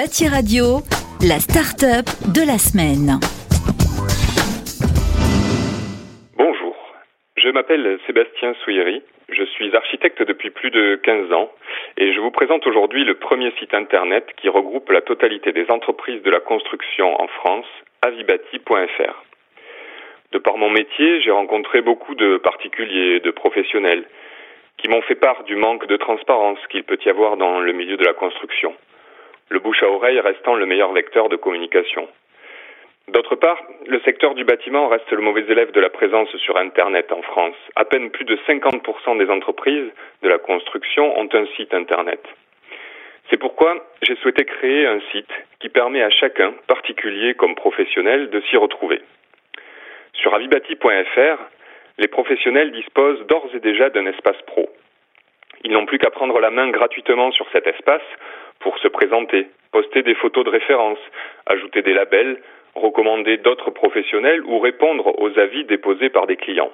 Bâti Radio, la start-up de la semaine. Bonjour, je m'appelle Sébastien Souillery, je suis architecte depuis plus de 15 ans et je vous présente aujourd'hui le premier site internet qui regroupe la totalité des entreprises de la construction en France, avibati.fr. De par mon métier, j'ai rencontré beaucoup de particuliers, de professionnels, qui m'ont fait part du manque de transparence qu'il peut y avoir dans le milieu de la construction le bouche à oreille restant le meilleur vecteur de communication. D'autre part, le secteur du bâtiment reste le mauvais élève de la présence sur Internet en France. À peine plus de 50% des entreprises de la construction ont un site Internet. C'est pourquoi j'ai souhaité créer un site qui permet à chacun, particulier comme professionnel, de s'y retrouver. Sur avibati.fr, les professionnels disposent d'ores et déjà d'un espace pro. Ils n'ont plus qu'à prendre la main gratuitement sur cet espace pour se présenter, poster des photos de référence, ajouter des labels, recommander d'autres professionnels ou répondre aux avis déposés par des clients.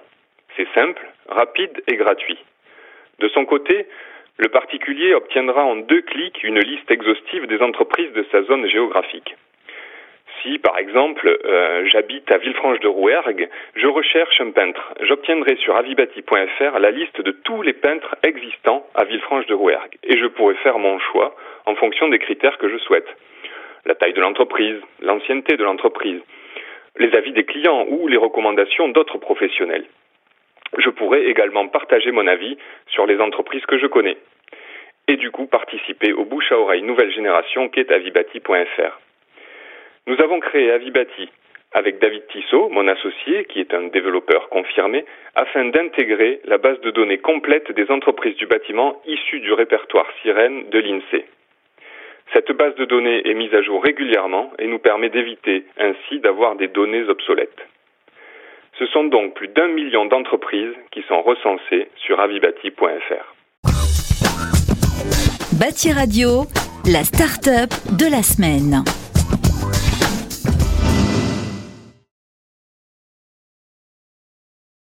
C'est simple, rapide et gratuit. De son côté, le particulier obtiendra en deux clics une liste exhaustive des entreprises de sa zone géographique. Si, par exemple, euh, j'habite à Villefranche-de-Rouergue, je recherche un peintre. J'obtiendrai sur avibati.fr la liste de tous les peintres existants à Villefranche-de-Rouergue et je pourrai faire mon choix en fonction des critères que je souhaite. La taille de l'entreprise, l'ancienneté de l'entreprise, les avis des clients ou les recommandations d'autres professionnels. Je pourrais également partager mon avis sur les entreprises que je connais et du coup participer au bouche à oreille nouvelle génération qu'est avibati.fr. Nous avons créé Avibati avec David Tissot, mon associé, qui est un développeur confirmé, afin d'intégrer la base de données complète des entreprises du bâtiment issues du répertoire sirène de l'INSEE. Cette base de données est mise à jour régulièrement et nous permet d'éviter ainsi d'avoir des données obsolètes. Ce sont donc plus d'un million d'entreprises qui sont recensées sur avibati.fr. Bâti Radio, la start-up de la semaine.